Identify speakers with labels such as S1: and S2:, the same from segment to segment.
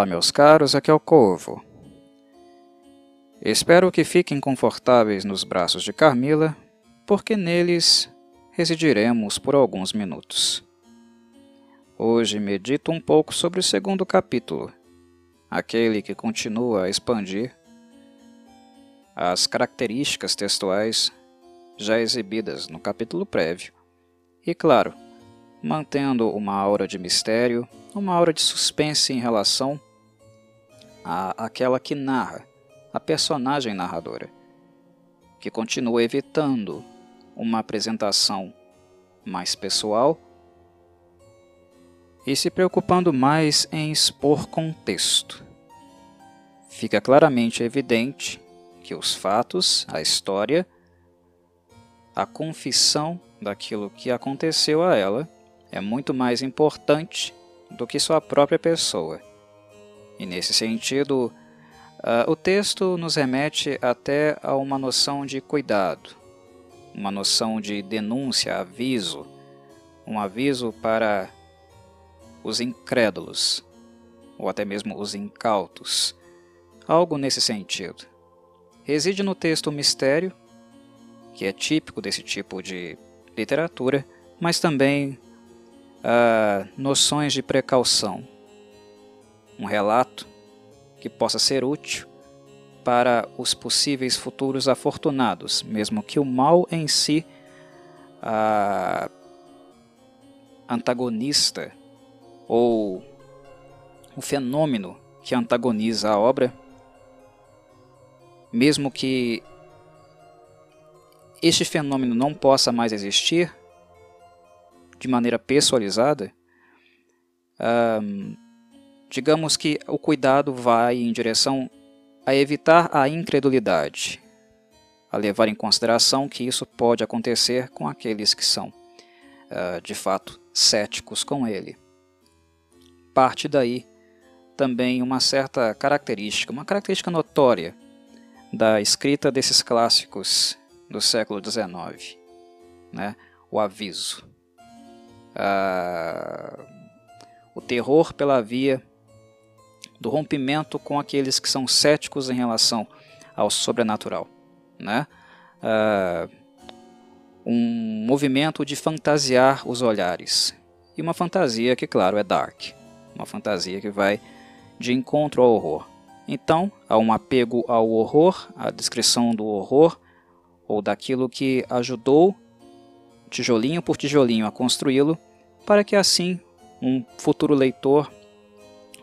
S1: Olá, meus caros, aqui é o Corvo. Espero que fiquem confortáveis nos braços de Carmila, porque neles residiremos por alguns minutos. Hoje medito um pouco sobre o segundo capítulo, aquele que continua a expandir as características textuais já exibidas no capítulo prévio, e claro, mantendo uma aura de mistério, uma aura de suspense em relação à aquela que narra, a personagem narradora, que continua evitando uma apresentação mais pessoal e se preocupando mais em expor contexto. Fica claramente evidente que os fatos, a história, a confissão daquilo que aconteceu a ela é muito mais importante do que sua própria pessoa. E nesse sentido, uh, o texto nos remete até a uma noção de cuidado, uma noção de denúncia, aviso, um aviso para os incrédulos, ou até mesmo os incautos, algo nesse sentido. Reside no texto o mistério, que é típico desse tipo de literatura, mas também uh, noções de precaução. Um relato que possa ser útil para os possíveis futuros afortunados, mesmo que o mal em si, uh, antagonista ou o fenômeno que antagoniza a obra, mesmo que este fenômeno não possa mais existir, de maneira pessoalizada, um, digamos que o cuidado vai em direção a evitar a incredulidade, a levar em consideração que isso pode acontecer com aqueles que são, uh, de fato, céticos com ele. Parte daí também uma certa característica, uma característica notória da escrita desses clássicos do século XIX, né? o aviso o terror pela via do rompimento com aqueles que são céticos em relação ao sobrenatural, né? um movimento de fantasiar os olhares e uma fantasia que, claro, é dark, uma fantasia que vai de encontro ao horror. Então, há um apego ao horror, à descrição do horror ou daquilo que ajudou tijolinho por tijolinho a construí-lo, para que assim um futuro leitor,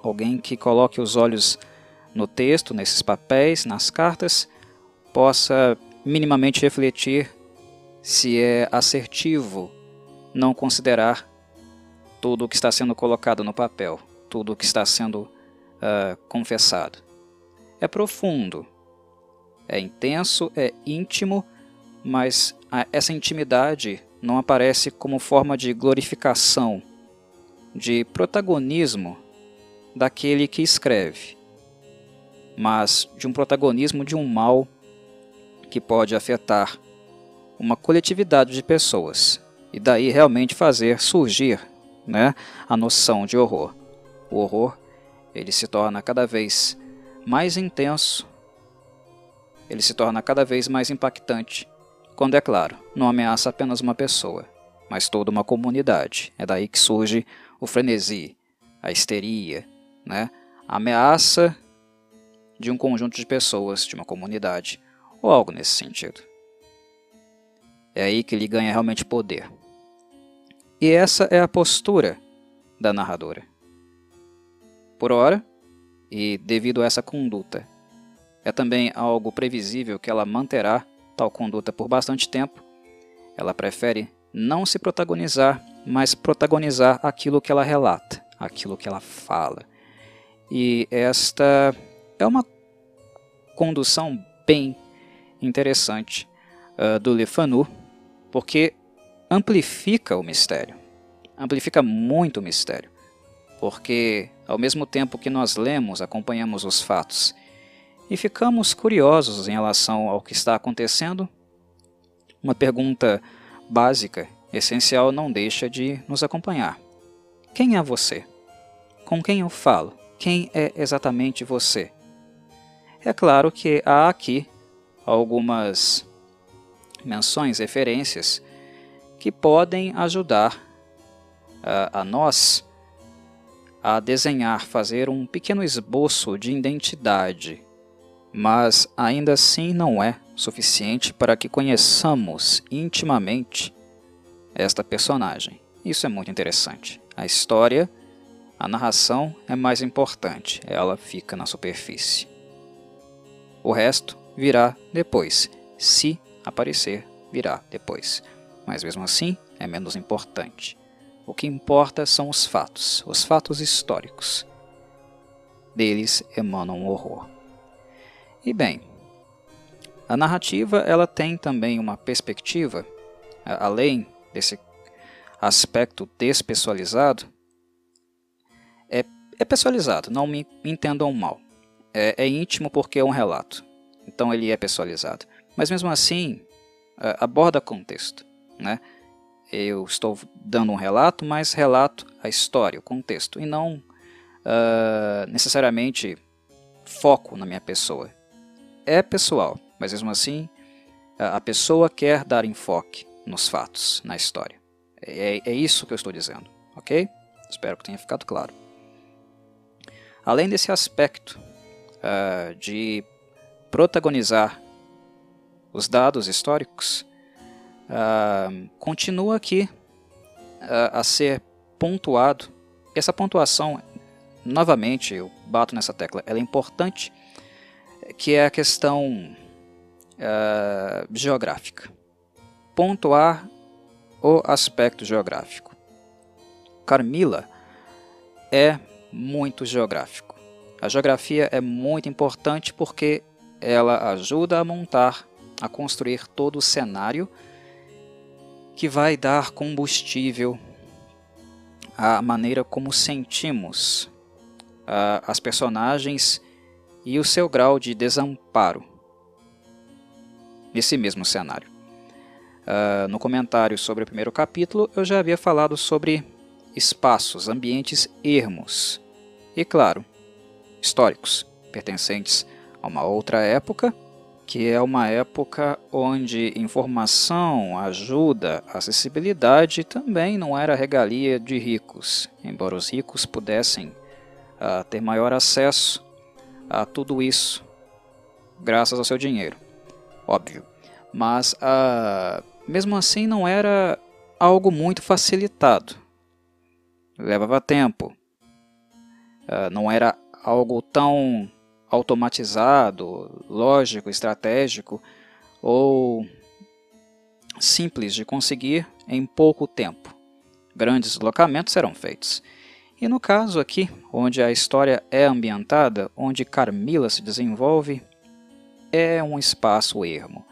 S1: alguém que coloque os olhos no texto, nesses papéis, nas cartas, possa minimamente refletir se é assertivo não considerar tudo o que está sendo colocado no papel, tudo o que está sendo uh, confessado. É profundo, é intenso, é íntimo, mas essa intimidade não aparece como forma de glorificação, de protagonismo daquele que escreve, mas de um protagonismo de um mal que pode afetar uma coletividade de pessoas e daí realmente fazer surgir né, a noção de horror. O horror ele se torna cada vez mais intenso, ele se torna cada vez mais impactante quando, é claro, não ameaça apenas uma pessoa, mas toda uma comunidade. É daí que surge o frenesi, a histeria, né? ameaça de um conjunto de pessoas, de uma comunidade, ou algo nesse sentido. É aí que ele ganha realmente poder. E essa é a postura da narradora. Por ora, e devido a essa conduta, é também algo previsível que ela manterá tal conduta por bastante tempo, ela prefere não se protagonizar, mas protagonizar aquilo que ela relata, aquilo que ela fala. E esta é uma condução bem interessante uh, do Le Fanu, porque amplifica o mistério, amplifica muito o mistério, porque ao mesmo tempo que nós lemos, acompanhamos os fatos e ficamos curiosos em relação ao que está acontecendo. Uma pergunta básica, essencial, não deixa de nos acompanhar. Quem é você? Com quem eu falo? Quem é exatamente você. É claro que há aqui algumas menções, referências que podem ajudar a, a nós a desenhar, fazer um pequeno esboço de identidade, mas ainda assim não é suficiente para que conheçamos intimamente esta personagem. Isso é muito interessante. A história, a narração é mais importante, ela fica na superfície. O resto virá depois, se aparecer, virá depois. Mas mesmo assim, é menos importante. O que importa são os fatos, os fatos históricos. Deles emanam um horror. E bem, a narrativa ela tem também uma perspectiva, além desse aspecto despessoalizado, é, é pessoalizado, não me entendam mal. É, é íntimo porque é um relato, então ele é pessoalizado. Mas mesmo assim, aborda contexto. Né? eu estou dando um relato, mas relato a história, o contexto, e não uh, necessariamente foco na minha pessoa. É pessoal, mas mesmo assim a pessoa quer dar enfoque nos fatos, na história. É, é isso que eu estou dizendo, ok? Espero que tenha ficado claro. Além desse aspecto uh, de protagonizar os dados históricos, uh, continua aqui uh, a ser pontuado. Essa pontuação, novamente, eu bato nessa tecla, ela é importante, que é a questão geográfica. Pontuar o aspecto geográfico. Carmila é muito geográfico. A geografia é muito importante porque ela ajuda a montar, a construir todo o cenário que vai dar combustível à maneira como sentimos uh, as personagens e o seu grau de desamparo nesse mesmo cenário. Uh, no comentário sobre o primeiro capítulo, eu já havia falado sobre espaços, ambientes ermos e, claro, históricos, pertencentes a uma outra época que é uma época onde informação, ajuda, acessibilidade também não era regalia de ricos, embora os ricos pudessem uh, ter maior acesso a tudo isso graças ao seu dinheiro, óbvio. Mas uh, mesmo assim não era algo muito facilitado, levava tempo, uh, não era algo tão automatizado, lógico, estratégico ou simples de conseguir em pouco tempo. Grandes deslocamentos serão feitos. E no caso aqui, onde a história é ambientada, onde Carmila se desenvolve, é um espaço ermo.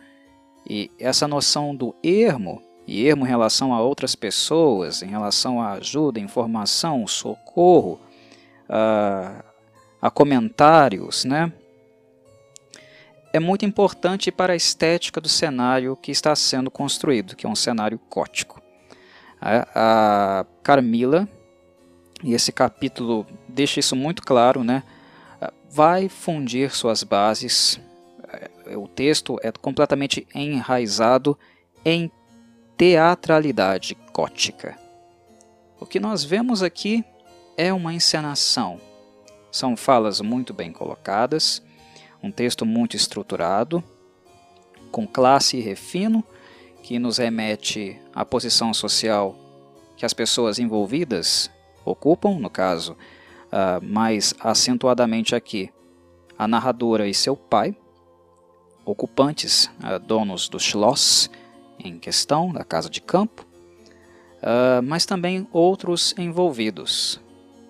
S1: E essa noção do ermo, e ermo em relação a outras pessoas, em relação à ajuda, informação, socorro, uh, a comentários, né? É muito importante para a estética do cenário que está sendo construído, que é um cenário gótico. A Carmila, e esse capítulo deixa isso muito claro, né? vai fundir suas bases. É, o texto é completamente enraizado em teatralidade gótica. O que nós vemos aqui é uma encenação, são falas muito bem colocadas, um texto muito estruturado, com classe e refino, que nos remete à posição social que as pessoas envolvidas ocupam, no caso, uh, mais acentuadamente aqui, a narradora e seu pai, ocupantes, uh, donos do Schloss em questão, da casa de campo, uh, mas também outros envolvidos,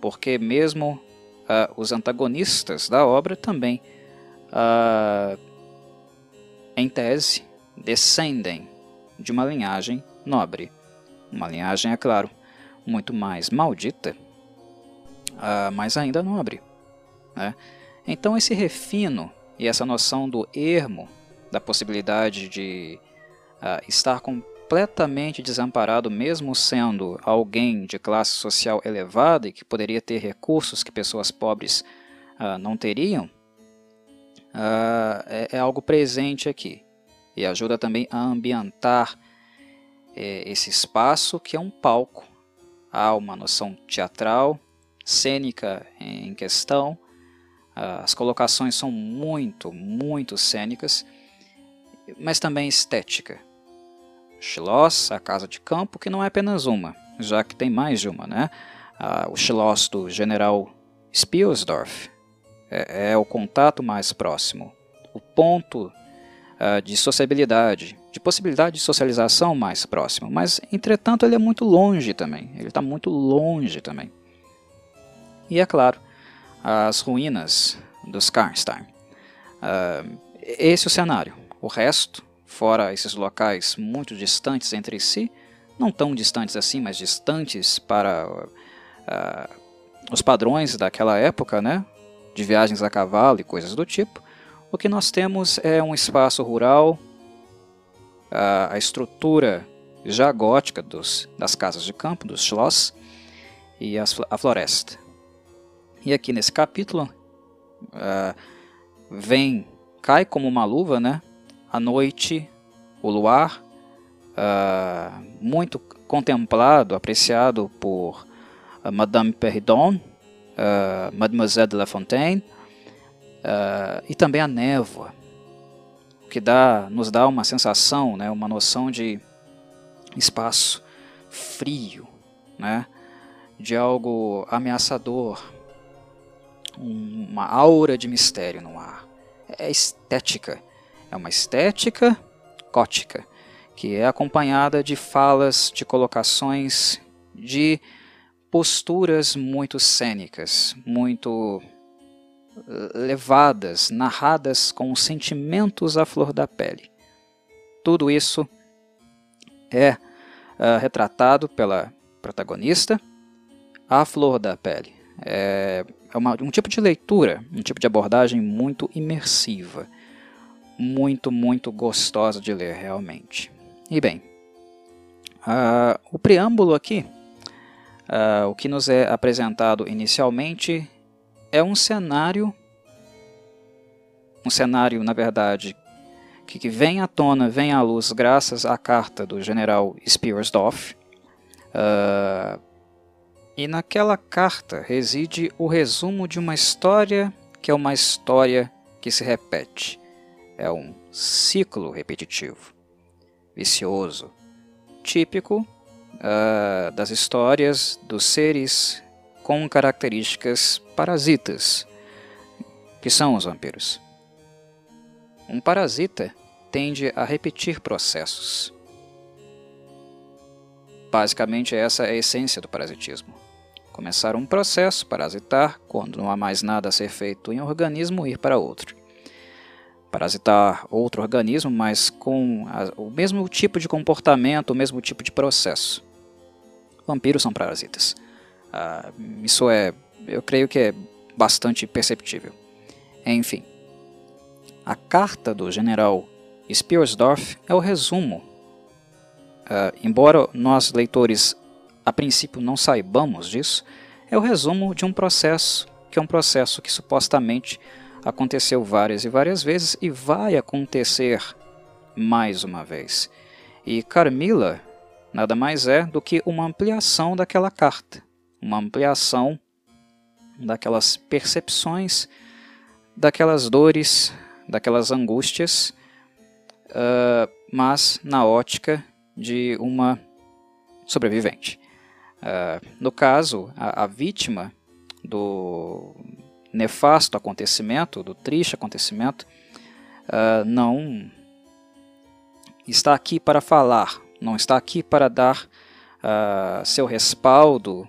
S1: porque mesmo uh, os antagonistas da obra também, uh, em tese, descendem de uma linhagem nobre. Uma linhagem, é claro, muito mais maldita, mas ainda nobre. Né? Então, esse refino e essa noção do ermo, da possibilidade de estar com completamente desamparado, mesmo sendo alguém de classe social elevada e que poderia ter recursos que pessoas pobres uh, não teriam, uh, é, é, algo presente aqui e ajuda também a ambientar é, esse espaço que é um palco. Há uma noção teatral, cênica em questão, as colocações são muito, muito cênicas, mas também estética. Schloss, a casa de campo, que não é apenas uma, já que tem mais de uma, né? Ah, o Schloss do general Spielsdorf é, é, o contato mais próximo, o ponto ah, de sociabilidade, de possibilidade de socialização mais próximo, mas entretanto ele é muito longe também, ele está muito longe também. E é claro, as ruínas dos Karnstein. Uh, esse é o cenário. O resto, fora esses locais muito distantes entre si, não tão distantes assim, mas distantes para uh, os padrões daquela época, né? de viagens a cavalo e coisas do tipo, o que nós temos é um espaço rural, a, a estrutura já gótica dos, das casas de campo, dos schloss, e as, a floresta. E aqui nesse capítulo uh, vem, cai como uma luva, né? A noite, o luar, uh, muito contemplado, apreciado por uh, Madame Perridon, Mademoiselle de La Fontaine, e também a névoa, que dá, nos dá uma sensação, né? Uma noção de espaço frio, né? De algo ameaçador, uma aura de mistério no ar. É estética. É uma estética gótica, que é acompanhada de falas, de colocações, de posturas muito cênicas, muito eh, levadas, narradas com sentimentos à flor da pele. Tudo isso é uh, retratado pela protagonista à flor da pele. É, é uma, um tipo de leitura, um tipo de abordagem muito imersiva, muito, muito gostosa de ler realmente. E bem, uh, o preâmbulo aqui, uh, o que nos é apresentado inicialmente é um cenário, um cenário, na verdade, que, que vem à tona, vem à luz graças à carta do general Spiersdorf, uh, e naquela carta reside o resumo de uma história que é uma história que se repete. É um ciclo repetitivo, vicioso, típico uh, das histórias dos seres com características parasitas, que são os vampiros. Um parasita tende a repetir processos. Basicamente, essa é a essência do parasitismo começar um processo, parasitar, quando não há mais nada a ser feito em um organismo, ir para outro. Parasitar outro organismo, mas com a, o mesmo tipo de comportamento, o mesmo tipo de processo. Vampiros são parasitas. Ah, isso é, eu creio que é bastante perceptível. Enfim, a carta do general Spiersdorf é o resumo. Uh, embora nós, leitores, a princípio não saibamos disso, é o resumo de um processo, que é um processo que supostamente aconteceu várias e várias vezes e vai acontecer mais uma vez. E Carmila nada mais é do que uma ampliação daquela carta, uma ampliação daquelas percepções, daquelas dores, daquelas angústias, uh, mas na ótica de uma sobrevivente. Uh, no caso, a, a, vítima do nefasto acontecimento, do triste acontecimento, uh, não está aqui para falar, não está aqui para dar uh, seu respaldo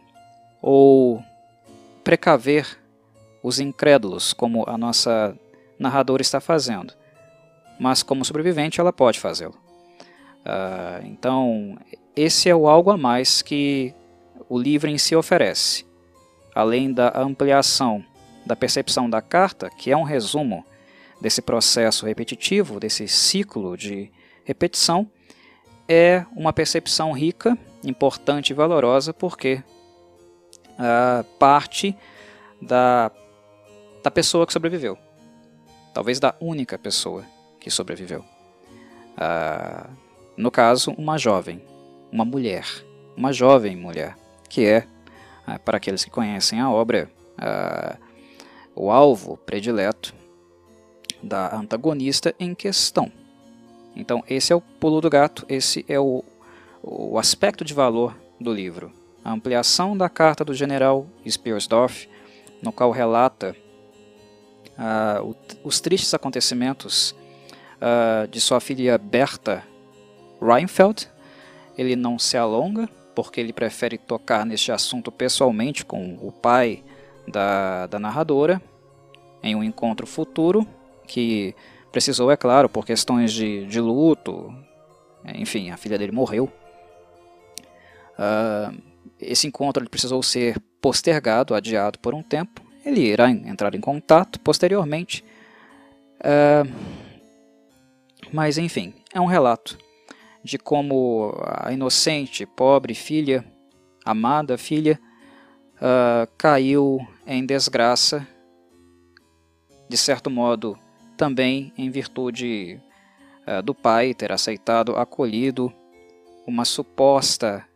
S1: ou precaver os incrédulos, como a nossa narradora está fazendo. Mas, como sobrevivente, ela pode fazê-lo. Uh, então, esse é o algo a mais que o livro em si oferece, além da ampliação da percepção da carta, que é um resumo desse processo repetitivo, desse ciclo de repetição, é uma percepção rica, importante e valorosa porque uh, parte da, da pessoa que sobreviveu. Talvez da única pessoa que sobreviveu. Uh, no caso, uma jovem, uma mulher, uma jovem mulher, que é, uh, para aqueles que conhecem a obra, o alvo predileto da antagonista em questão. Então, esse é o pulo do gato, esse é o, o aspecto de valor do livro. A ampliação da carta do general Spearsdorf, no qual relata uh, os tristes acontecimentos uh, de sua filha Berta Reinfeld. Ele não se alonga, porque ele prefere tocar neste assunto pessoalmente com o pai da, da narradora, em um encontro futuro, que precisou, é claro, por questões de, de luto, enfim, a filha dele morreu. Uh, esse encontro ele precisou ser postergado, adiado por um tempo. Ele irá entrar em contato posteriormente. Uh, mas, enfim, é um relato de como a inocente, pobre filha, amada filha, uh, caiu em desgraça, de certo modo também em virtude uh, do pai ter aceitado, acolhido uma suposta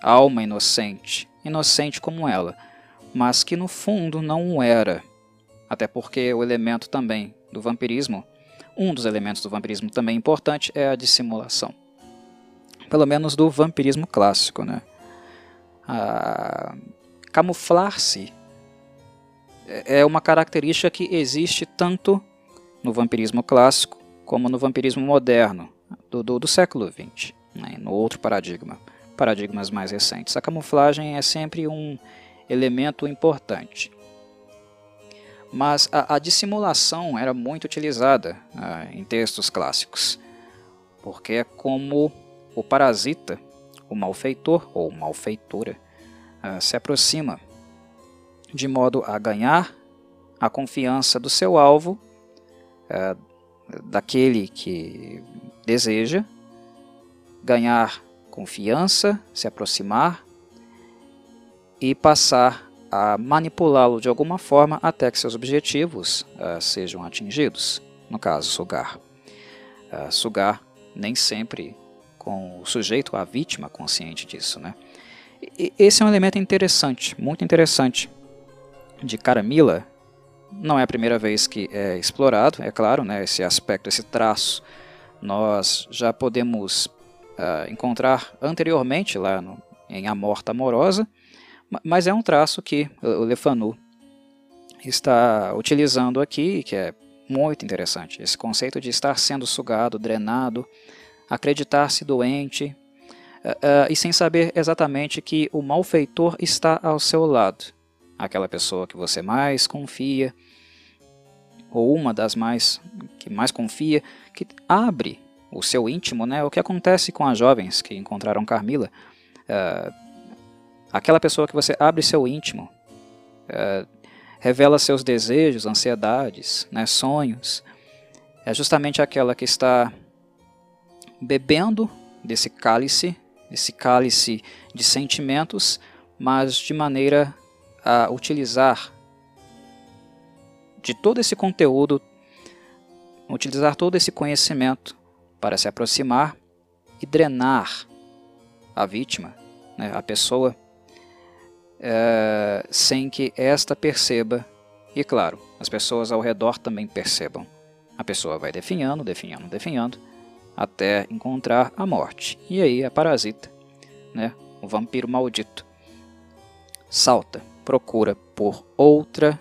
S1: alma inocente, inocente como ela, mas que no fundo não era, até porque o elemento também do vampirismo, um dos elementos do vampirismo também importante é a dissimulação, pelo menos do vampirismo clássico, né? Ah, camuflar-se é uma característica que existe tanto no vampirismo clássico como no vampirismo moderno do, do, do século XX, né, no outro paradigma, paradigmas mais recentes. A camuflagem é sempre um elemento importante. Mas a, a dissimulação era muito utilizada ah, em textos clássicos, porque é como o parasita, o malfeitor ou malfeitora, se aproxima de modo a ganhar a confiança do seu alvo, é, daquele que deseja, ganhar confiança, se aproximar e passar a manipulá-lo de alguma forma até que seus objetivos uh, sejam atingidos. No caso, sugar. Sugar nem sempre com o sujeito, a vítima, consciente disso. Né? Esse é um elemento interessante, muito interessante, de Caramila não é a primeira vez que é explorado, é claro, né, esse aspecto, esse traço, nós já podemos uh, encontrar anteriormente lá no, em A Morta Amorosa, mas é um traço que o Lefanu está utilizando aqui, que é muito interessante. Esse conceito de estar sendo sugado, drenado, acreditar-se doente, e sem saber exatamente que o malfeitor está ao seu lado aquela pessoa que você mais confia, ou uma das mais que mais confia, que abre o seu íntimo, né? O que acontece com as jovens que encontraram Carmila, uh, aquela pessoa que você abre seu íntimo, uh, revela seus desejos, ansiedades, né? sonhos, é justamente aquela que está bebendo desse cálice, desse cálice de sentimentos, mas de maneira a utilizar de todo esse conteúdo, utilizar todo esse conhecimento para se aproximar e drenar a vítima, né, a pessoa, é, sem que esta perceba e, claro, as pessoas ao redor também percebam. A pessoa vai definhando, definhando, definhando, até encontrar a morte. E aí a parasita, né, o vampiro maldito, salta procura por outra,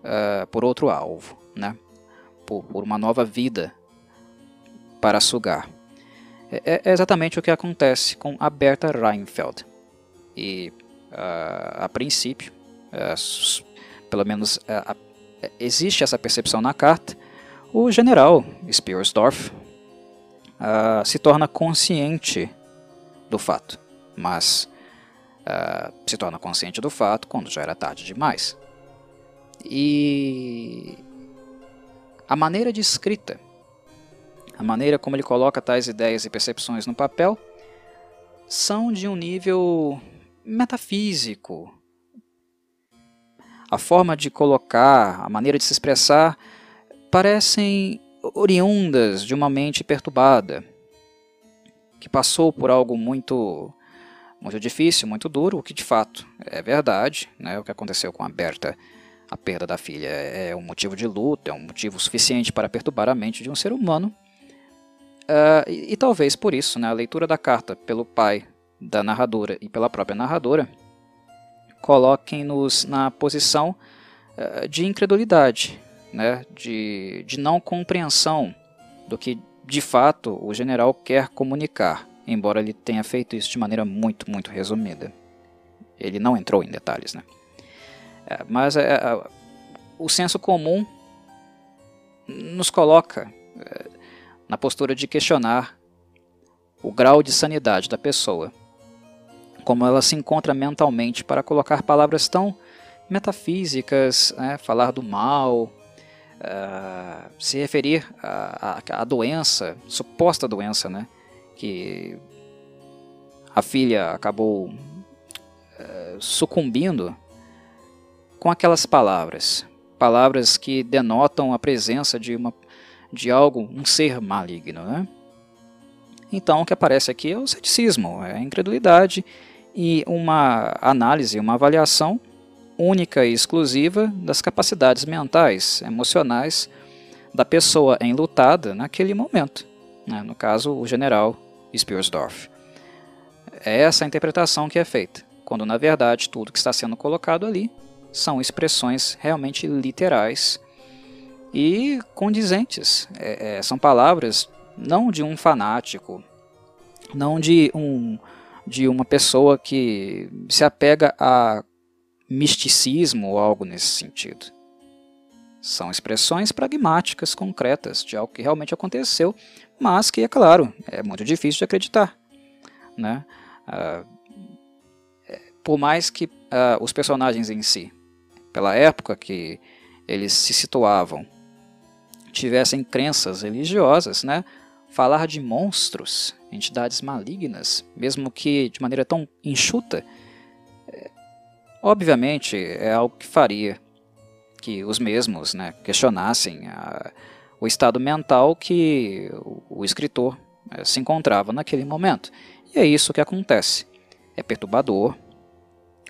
S1: uh, por outro alvo, né? Por, por, uma nova vida para sugar. É, é, exatamente o que acontece com a Berta Reinfeld. E uh, a princípio, uh, pelo menos existe essa percepção na carta, o general Spearsdorf se torna consciente do fato, mas uh, se torna consciente do fato quando já era tarde demais. E a maneira de escrita a maneira como ele coloca tais ideias e percepções no papel, são de um nível metafísico. A forma de colocar, a maneira de se expressar, parecem oriundas de uma mente perturbada, que passou por algo muito muito difícil, muito duro, o que de fato é verdade, né? O que aconteceu com a Berta, a perda da filha, é um motivo de luta, é um motivo suficiente para perturbar a mente de um ser humano. Uh, e, e, talvez por isso, né, a leitura da carta pelo pai da narradora e pela própria narradora coloquem-nos na posição uh, de incredulidade, né, de, de não compreensão do que de fato o general quer comunicar, embora ele tenha feito isso de maneira muito, muito resumida. Ele não entrou em detalhes, né? É, mas é, é, o senso comum nos coloca é, na postura de questionar o grau de sanidade da pessoa, como ela se encontra mentalmente para colocar palavras tão metafísicas, né, falar do mal, uh, se referir à doença, suposta doença, né, que a filha acabou uh, sucumbindo com aquelas palavras, palavras que denotam a presença de, uma, de algo, um ser maligno. Né? Então, o que aparece aqui é o ceticismo, é a incredulidade e uma análise, uma avaliação única e exclusiva das capacidades mentais, emocionais da pessoa enlutada naquele momento. Né? No caso, o general Spiersdorf. É essa a interpretação que é feita, quando na verdade tudo que está sendo colocado ali são expressões realmente literais e condizentes. É, é, são palavras não de um fanático, não de um de uma pessoa que se apega a misticismo ou algo nesse sentido. São expressões pragmáticas, concretas, de algo que realmente aconteceu, mas que, é claro, é muito difícil de acreditar. Né? Uh, por mais que uh, os personagens em si, pela época que eles se situavam, tivessem crenças religiosas, né? falar de monstros, entidades malignas, mesmo que de maneira tão enxuta, Obviamente, é algo que faria que os mesmos né, questionassem a, o estado mental que o, o escritor é, se encontrava naquele momento. E é isso que acontece. É perturbador,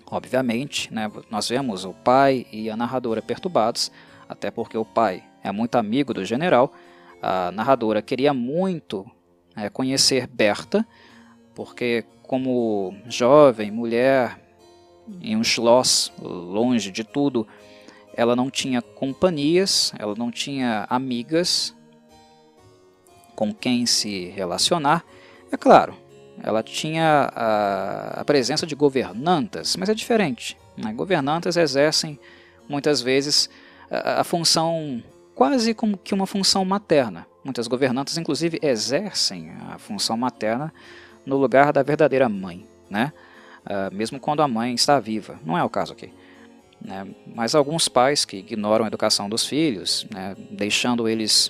S1: obviamente. Né, nós vemos o pai e a narradora perturbados, até porque o pai é muito amigo do general. A narradora queria muito é, conhecer Berta, porque, como jovem, mulher, em um schloss, longe de tudo. Ela não tinha companhias, ela não tinha amigas com quem se relacionar. É claro, ela tinha a, a presença de governantas, mas é diferente. Né? Governantas exercem muitas vezes a, a função quase como que uma função materna. Muitas governantas, inclusive, exercem a função materna no lugar da verdadeira mãe, né? Uh, mesmo quando a mãe está viva. Não é o caso aqui. Né? Mas alguns pais que ignoram a educação dos filhos, né? deixando eles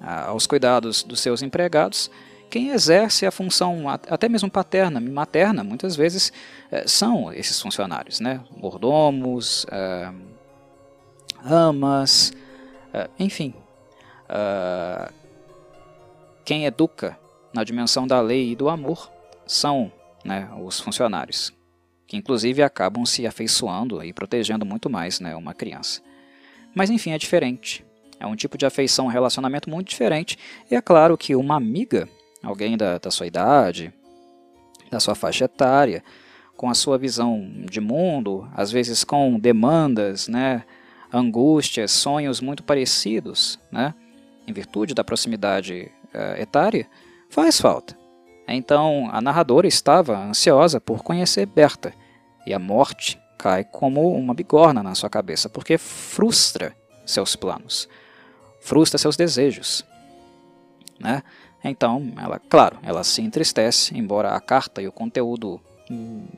S1: uh, aos cuidados dos seus empregados, quem exerce a função até mesmo paterna, materna, muitas vezes uh, são esses funcionários, né? mordomos, eh, amas, enfim. quem educa na dimensão da lei e do amor são né, os funcionários, que inclusive acabam se afeiçoando e protegendo muito mais né, uma criança. Mas enfim, é diferente. É um tipo de afeição, um relacionamento muito diferente. E é claro que uma amiga, alguém da, da sua idade, da sua faixa etária, com a sua visão de mundo, às vezes com demandas, né, angústias, sonhos muito parecidos, né, em virtude da proximidade uh, etária, faz falta. Então a narradora estava ansiosa por conhecer Berta, e a morte cai como uma bigorna na sua cabeça, porque frustra seus planos, frustra seus desejos. Né? Então, ela, claro, ela se entristece, embora a carta e o conteúdo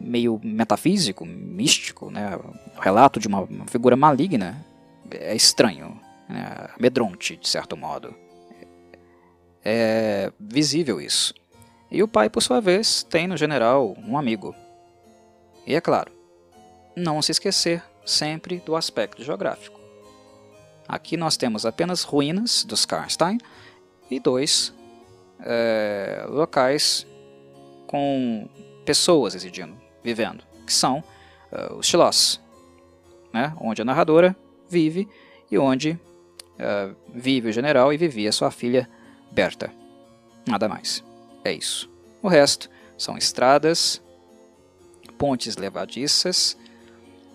S1: meio metafísico, místico, né? o relato de uma figura maligna é estranho, né? amedronte, de certo modo. é visível isso. E o pai, por sua vez, tem no general um amigo. E é claro, não se esquecer sempre do aspecto geográfico. Aqui nós temos apenas ruínas dos Karnstein e dois é, locais com pessoas residindo, vivendo, que são uh, os Schloss, né, onde a narradora vive e onde uh, vive o general e vivia sua filha Berta. Nada mais. É isso. O resto são estradas, pontes levadiças,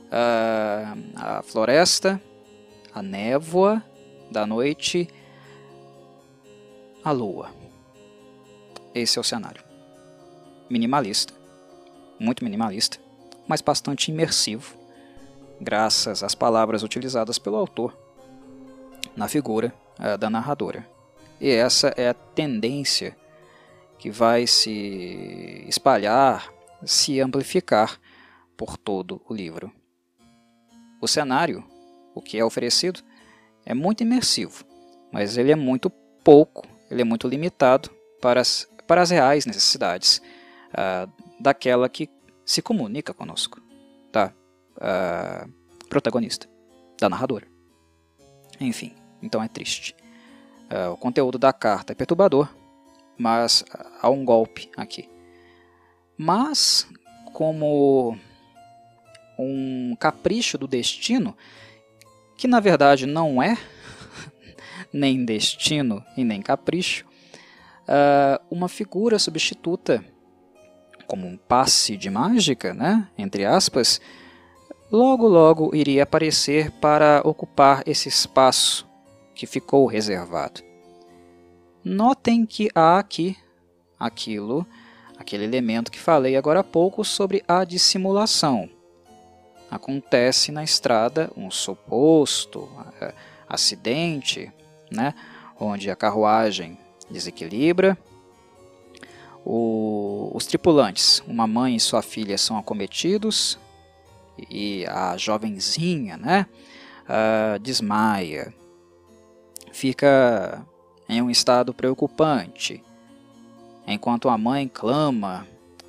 S1: uh, a floresta, a névoa da noite, a lua. Esse é o cenário. Minimalista, muito minimalista, mas bastante imersivo, graças às palavras utilizadas pelo autor na figura uh, da narradora. E essa é a tendência que vai se espalhar, se amplificar por todo o livro. O cenário, o que é oferecido, é muito imersivo, mas ele é muito pouco, ele é muito limitado para as, para as reais necessidades uh, daquela que se comunica conosco, da uh, protagonista, da narradora. Enfim, então é triste. Uh, o conteúdo da carta é perturbador, mas há um golpe aqui. Mas, como um capricho do destino, que na verdade não é nem destino e nem capricho, uh, uma figura substituta, como um passe de mágica, né, entre aspas, logo logo iria aparecer para ocupar esse espaço que ficou reservado. Notem que há aqui aquilo, aquele elemento que falei agora há pouco sobre a dissimulação. Acontece na estrada um suposto é, acidente, né, onde a carruagem desequilibra. O, os tripulantes, uma mãe e sua filha, são acometidos e a jovenzinha né, uh, desmaia, fica em um estado preocupante, enquanto a mãe clama,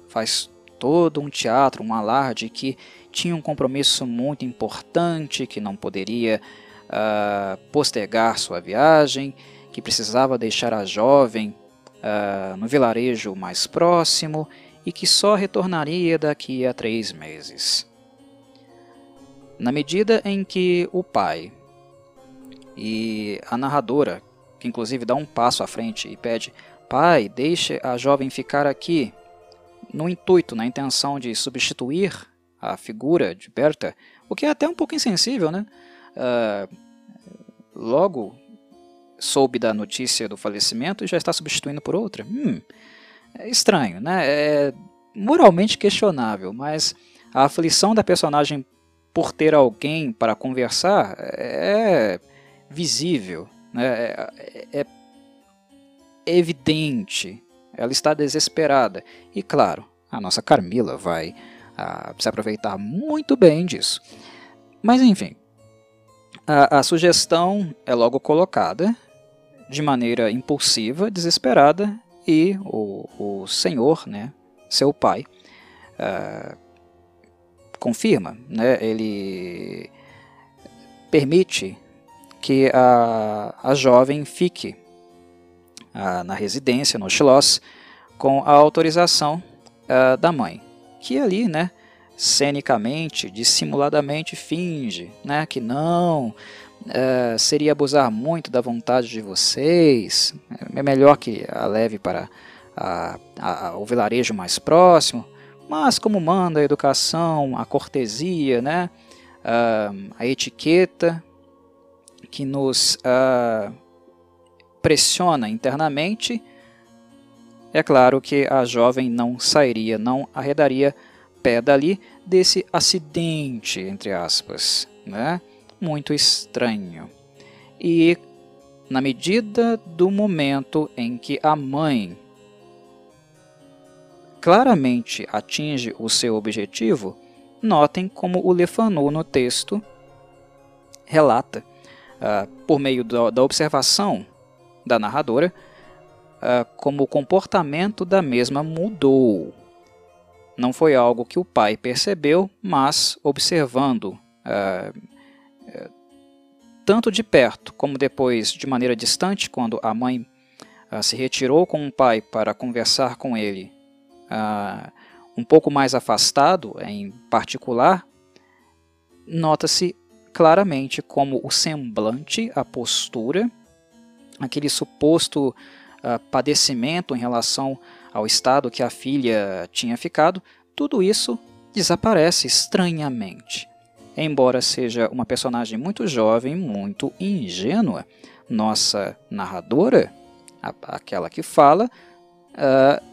S1: faz todo um teatro, um alarde que tinha um compromisso muito importante, que não poderia uh, postergar sua viagem, que precisava deixar a jovem uh, no vilarejo mais próximo e que só retornaria daqui a três meses. Na medida em que o pai e a narradora que inclusive dá um passo à frente e pede: Pai, deixe a jovem ficar aqui, no intuito, na intenção de substituir a figura de Berta, o que é até um pouco insensível, né? Uh, logo soube da notícia do falecimento e já está substituindo por outra. Hum, é estranho, né? É moralmente questionável, mas a aflição da personagem por ter alguém para conversar é visível é, é, é evidente, ela está desesperada. E claro, a nossa Carmila vai a, se aproveitar muito bem disso. Mas enfim, a, a sugestão é logo colocada de maneira impulsiva, desesperada, e o, o senhor, né, seu pai, uh, confirma, né, ele permite que a, a jovem fique a, na residência, no Schloss, com a autorização a, da mãe, que ali, né, cenicamente, dissimuladamente finge né, que não, seria abusar muito da vontade de vocês, é melhor que a leve para a, a, o vilarejo mais próximo, mas como manda a educação, a cortesia, né, a etiqueta, que nos uh, pressiona internamente, é claro que a jovem não sairia, não arredaria pé dali desse acidente, entre aspas, né? muito estranho. E na medida do momento em que a mãe claramente atinge o seu objetivo, notem como o Lefanu no texto relata uh, por meio do, da observação da narradora, uh, como o comportamento da mesma mudou. Não foi algo que o pai percebeu, mas observando, uh, tanto de perto como depois de maneira distante, quando a mãe se retirou com o pai para conversar com ele, um pouco mais afastado, em particular, nota-se claramente como o semblante, a postura, aquele suposto uh, padecimento em relação ao estado que a filha tinha ficado, tudo isso desaparece estranhamente. Embora seja uma personagem muito jovem, muito ingênua, nossa narradora, a, aquela que fala, uh,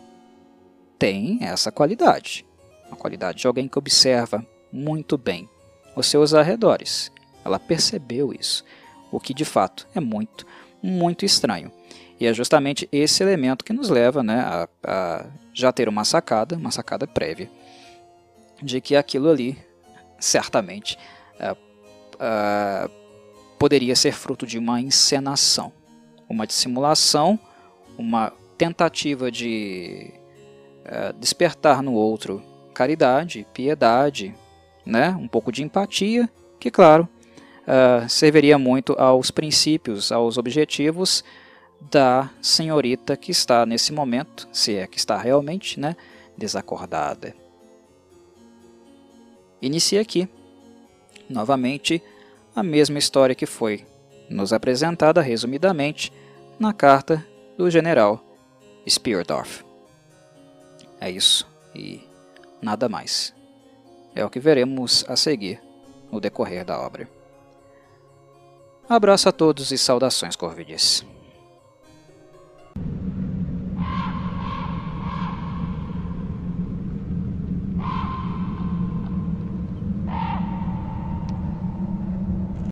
S1: tem essa qualidade. Uma qualidade de alguém que observa muito bem os seus arredores. Ela percebeu isso, o que de fato é muito, muito estranho. E é justamente esse elemento que nos leva né, a, a já ter uma sacada, uma sacada prévia, de que aquilo ali certamente uh, uh, poderia ser fruto de uma encenação, uma dissimulação, uma tentativa de uh, despertar no outro caridade, piedade, né, um pouco de empatia, que, claro, serviria muito aos princípios, aos objetivos da senhorita que está nesse momento, se é que está realmente, né, desacordada. Inicia aqui, novamente, a mesma história que foi nos apresentada resumidamente na carta do general Speardorf. É isso e nada mais. É o que veremos a seguir no decorrer da obra. Abraço a todos e saudações, Corvides.